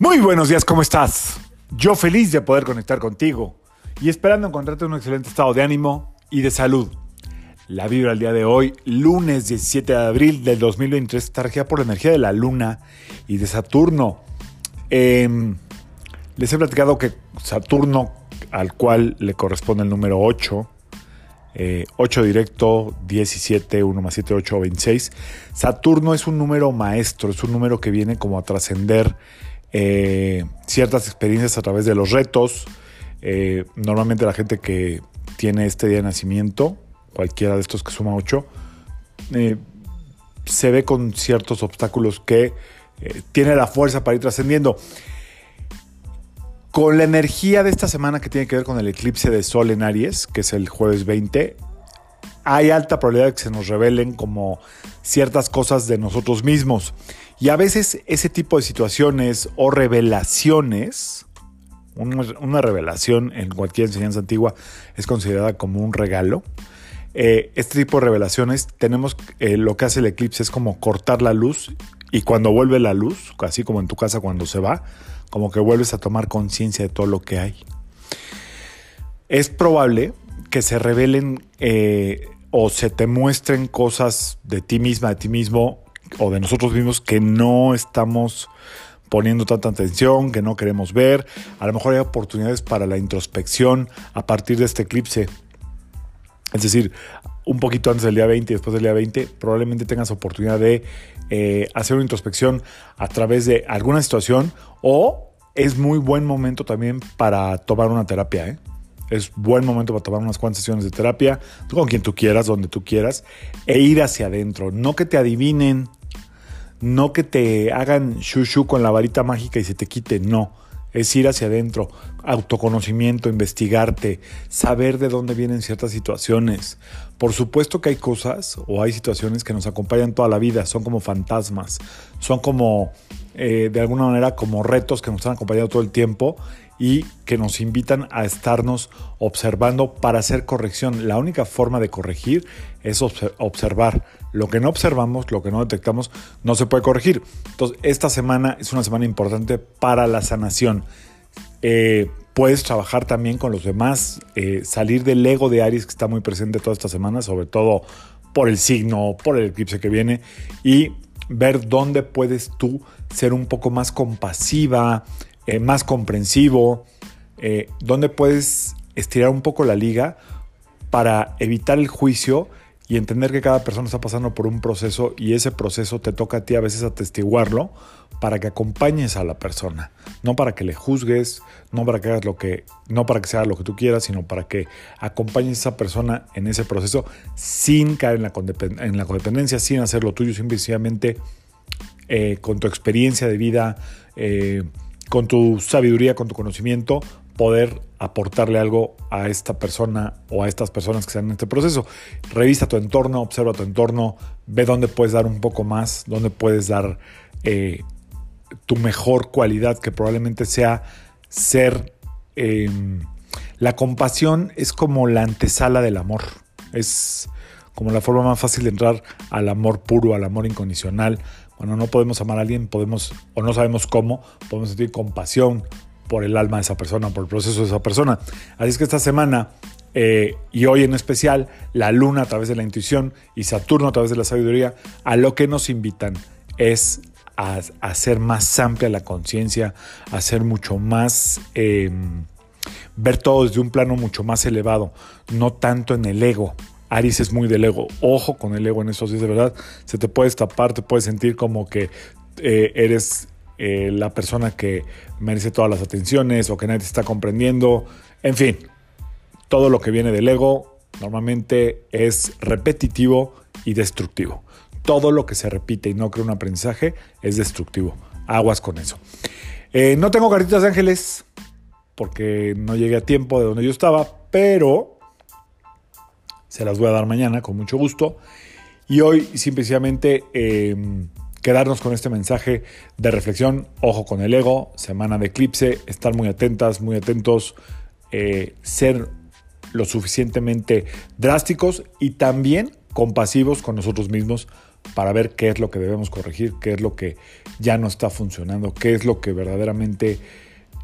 Muy buenos días, ¿cómo estás? Yo feliz de poder conectar contigo y esperando encontrarte en un excelente estado de ánimo y de salud. La vibra al día de hoy, lunes 17 de abril del 2023, está regida por la energía de la luna y de Saturno. Em, les he platicado que Saturno, al cual le corresponde el número 8, 8 eh, directo, 17, 1 más 7, 8, 26. Saturno es un número maestro, es un número que viene como a trascender eh, ciertas experiencias a través de los retos. Eh, normalmente la gente que tiene este día de nacimiento, cualquiera de estos que suma 8, eh, se ve con ciertos obstáculos que tiene la fuerza para ir trascendiendo. Con la energía de esta semana que tiene que ver con el eclipse de Sol en Aries, que es el jueves 20, hay alta probabilidad de que se nos revelen como ciertas cosas de nosotros mismos. Y a veces ese tipo de situaciones o revelaciones, una, revelación en cualquier enseñanza antigua es considerada como un regalo. Eh, este tipo de revelaciones tenemos, eh, lo que hace el eclipse es como cortar la luz y cuando vuelve la luz, así como en tu casa cuando se va, como que vuelves a tomar conciencia de todo lo que hay. Es probable que se revelen eh, o se te muestren cosas de ti misma, de ti mismo o de nosotros mismos que no estamos poniendo tanta atención, que no queremos ver. A lo mejor hay oportunidades para la introspección a partir de este eclipse. Es decir, un poquito antes del día 20 y después del día 20, probablemente tengas oportunidad de eh, hacer una introspección a través de alguna situación o es muy buen momento también para tomar una terapia. ¿eh? Es buen momento para tomar unas cuantas sesiones de terapia, con quien tú quieras, donde tú quieras, e ir hacia adentro. No que te adivinen, no que te hagan shushu con la varita mágica y se te quite, no. Es ir hacia adentro, autoconocimiento, investigarte, saber de dónde vienen ciertas situaciones. Por supuesto que hay cosas o hay situaciones que nos acompañan toda la vida, son como fantasmas, son como, eh, de alguna manera, como retos que nos han acompañado todo el tiempo y que nos invitan a estarnos observando para hacer corrección. La única forma de corregir es observar. Lo que no observamos, lo que no detectamos, no se puede corregir. Entonces, esta semana es una semana importante para la sanación. Eh, puedes trabajar también con los demás, eh, salir del ego de Aries que está muy presente toda esta semana, sobre todo por el signo, por el eclipse que viene, y ver dónde puedes tú ser un poco más compasiva, eh, más comprensivo, eh, donde puedes estirar un poco la liga para evitar el juicio y entender que cada persona está pasando por un proceso y ese proceso te toca a ti a veces atestiguarlo para que acompañes a la persona, no para que le juzgues, no para que hagas lo que no para que sea lo que tú quieras, sino para que acompañes a esa persona en ese proceso sin caer en la, en la codependencia, sin hacer lo tuyo, simplemente eh, con tu experiencia de vida, con tu sabiduría, con tu conocimiento, poder aportarle algo a esta persona o a estas personas que están en este proceso. Revisa tu entorno, observa tu entorno, ve dónde puedes dar un poco más, dónde puedes dar eh, tu mejor cualidad, que probablemente sea ser... Em, la compasión es como la antesala del amor. Es como la forma más fácil de entrar al amor puro, al amor incondicional, cuando no podemos amar a alguien, podemos, o no sabemos cómo, podemos sentir compasión por el alma de esa persona, por el proceso de esa persona. Así es que esta semana eh, y hoy en especial, la luna a través de la intuición y Saturno a través de la sabiduría, a lo que nos invitan es a, hacer más amplia la conciencia, a ser mucho más, em, ver todo desde un plano mucho más elevado, no tanto en el ego, Aries es muy del ego. Ojo con el ego en esos días, de verdad. Se te puede tapar, te puedes sentir como que eh, eres eh, la persona que merece todas las atenciones o que nadie te está comprendiendo. En fin, todo lo que viene del ego normalmente es repetitivo y destructivo. Todo lo que se repite y no crea un aprendizaje es destructivo. Aguas con eso. Eh, no tengo caritas de ángeles porque no llegué a tiempo de donde yo estaba, pero se las voy a dar mañana con mucho gusto. Y hoy simplemente em, quedarnos con este mensaje de reflexión, ojo con el ego, semana de eclipse, estar muy atentas, muy atentos, eh, ser lo suficientemente drásticos y también compasivos con nosotros mismos para ver qué es lo que debemos corregir, qué es lo que ya no está funcionando, qué es lo que verdaderamente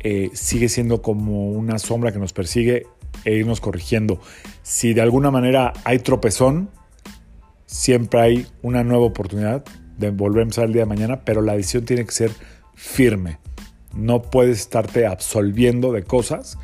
eh, sigue siendo como una sombra que nos persigue e irnos corrigiendo. Si de alguna manera hay tropezón, siempre hay una nueva oportunidad de volver a empezar el día de mañana, pero la decisión tiene que ser firme. No puedes estarte absolviendo de cosas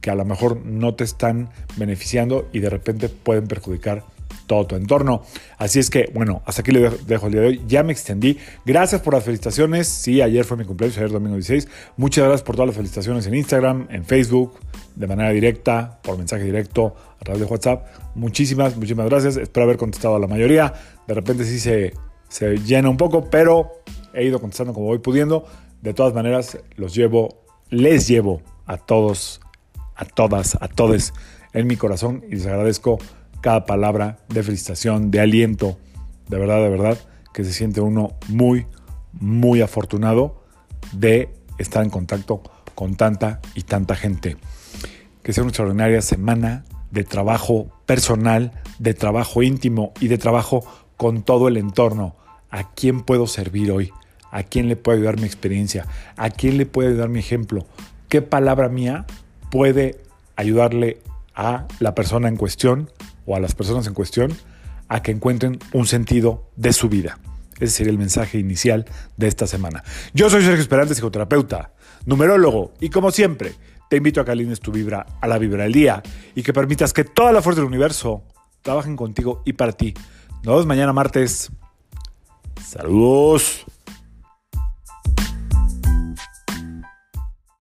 que a lo mejor no te están beneficiando y de repente pueden perjudicar todo tu entorno. Así es que, bueno, hasta aquí le dejo el día de hoy. Ya me extendí. Gracias por las felicitaciones. Sí, ayer fue mi cumpleaños, ayer domingo 16. Muchas gracias por todas las felicitaciones en Instagram, en Facebook, de manera directa, por mensaje directo, a través de WhatsApp. Muchísimas, muchísimas gracias. Espero haber contestado a la mayoría. De repente sí se, se llena un poco, pero he ido contestando como voy pudiendo. De todas maneras, los llevo, les llevo a todos, a todas, a todos en mi corazón y les agradezco cada palabra de felicitación, de aliento, de verdad, de verdad, que se siente uno muy, muy afortunado de estar en contacto con tanta y tanta gente. Que sea una extraordinaria semana de trabajo personal, de trabajo íntimo y de trabajo con todo el entorno. ¿A quién puedo servir hoy? ¿A quién le puedo ayudar mi experiencia? ¿A quién le puede ayudar mi ejemplo? ¿Qué palabra mía puede ayudarle a la persona en cuestión o a las personas en cuestión a que encuentren un sentido de su vida. Ese sería el mensaje inicial de esta semana. Yo soy Sergio Esperante, psicoterapeuta, numerólogo, y como siempre, te invito a que alines tu vibra a la vibra del día y que permitas que toda la fuerza del universo trabajen contigo y para ti. Nos vemos mañana martes. Saludos.